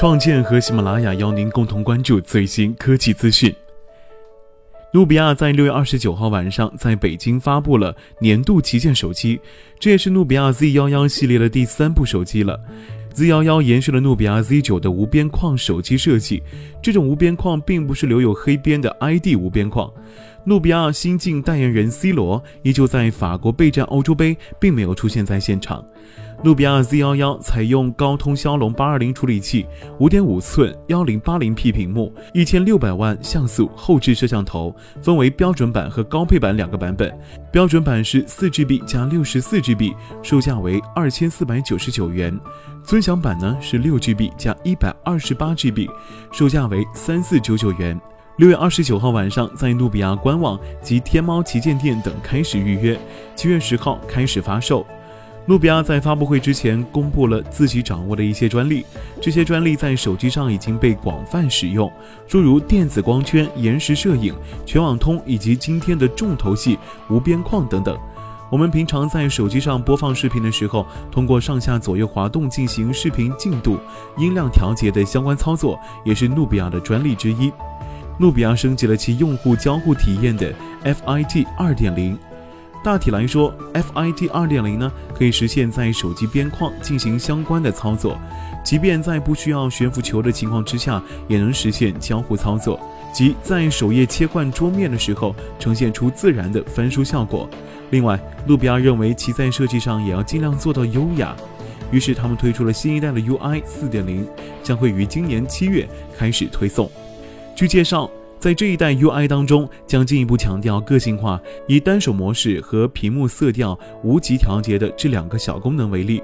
创建和喜马拉雅邀您共同关注最新科技资讯。努比亚在六月二十九号晚上在北京发布了年度旗舰手机，这也是努比亚 Z 幺幺系列的第三部手机了。Z 幺幺延续了努比亚 Z 九的无边框手机设计，这种无边框并不是留有黑边的 ID 无边框。努比亚新晋代言人 C 罗依旧在法国备战欧洲杯，并没有出现在现场。努比亚 Z 幺幺采用高通骁龙八二零处理器，五点五寸幺零八零 P 屏幕，一千六百万像素后置摄像头，分为标准版和高配版两个版本。标准版是四 GB 加六十四 GB，售价为二千四百九十九元；尊享版呢是六 GB 加一百二十八 GB，售价为三四九九元。六月二十九号晚上，在努比亚官网及天猫旗舰店等开始预约，七月十号开始发售。努比亚在发布会之前公布了自己掌握的一些专利，这些专利在手机上已经被广泛使用，诸如电子光圈、延时摄影、全网通以及今天的重头戏无边框等等。我们平常在手机上播放视频的时候，通过上下左右滑动进行视频进度、音量调节的相关操作，也是努比亚的专利之一。努比亚升级了其用户交互体验的 FIT 二点零。大体来说，FIT 二点零呢，可以实现在手机边框进行相关的操作，即便在不需要悬浮球的情况之下，也能实现交互操作，即在首页切换桌面的时候，呈现出自然的翻书效果。另外，努比亚认为其在设计上也要尽量做到优雅，于是他们推出了新一代的 UI 四点零，将会于今年七月开始推送。据介绍。在这一代 UI 当中，将进一步强调个性化，以单手模式和屏幕色调无极调节的这两个小功能为例，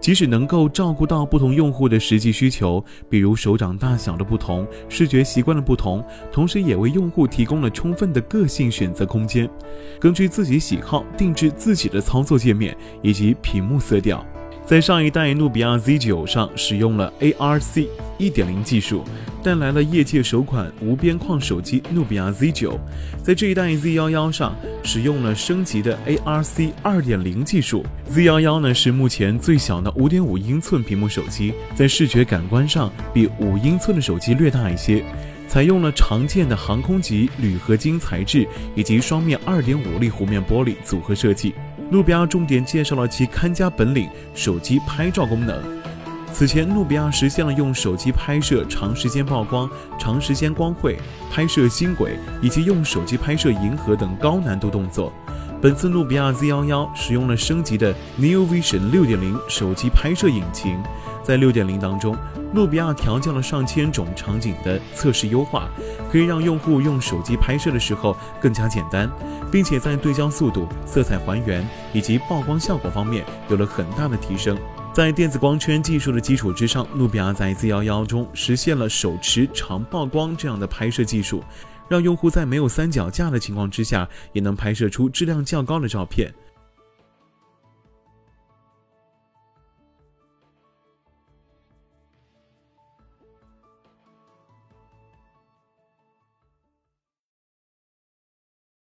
即使能够照顾到不同用户的实际需求，比如手掌大小的不同、视觉习惯的不同，同时也为用户提供了充分的个性选择空间，根据自己喜好定制自己的操作界面以及屏幕色调。在上一代努比亚 Z9 上使用了 ARC 1.0技术，带来了业界首款无边框手机努比亚 Z9。在这一代 Z11 上使用了升级的 ARC 2.0技术。Z11 呢是目前最小的5.5英寸屏幕手机，在视觉感官上比5英寸的手机略大一些，采用了常见的航空级铝合金材质以及双面2.5粒弧面玻璃组合设计。努比亚重点介绍了其看家本领——手机拍照功能。此前，努比亚实现了用手机拍摄长时间曝光、长时间光绘、拍摄星轨，以及用手机拍摄银河等高难度动作。本次努比亚 Z11 使用了升级的 Neo Vision 6.0手机拍摄引擎。在六点零当中，努比亚调教了上千种场景的测试优化，可以让用户用手机拍摄的时候更加简单，并且在对焦速度、色彩还原以及曝光效果方面有了很大的提升。在电子光圈技术的基础之上，努比亚在 Z11 中实现了手持长曝光这样的拍摄技术，让用户在没有三脚架的情况之下，也能拍摄出质量较高的照片。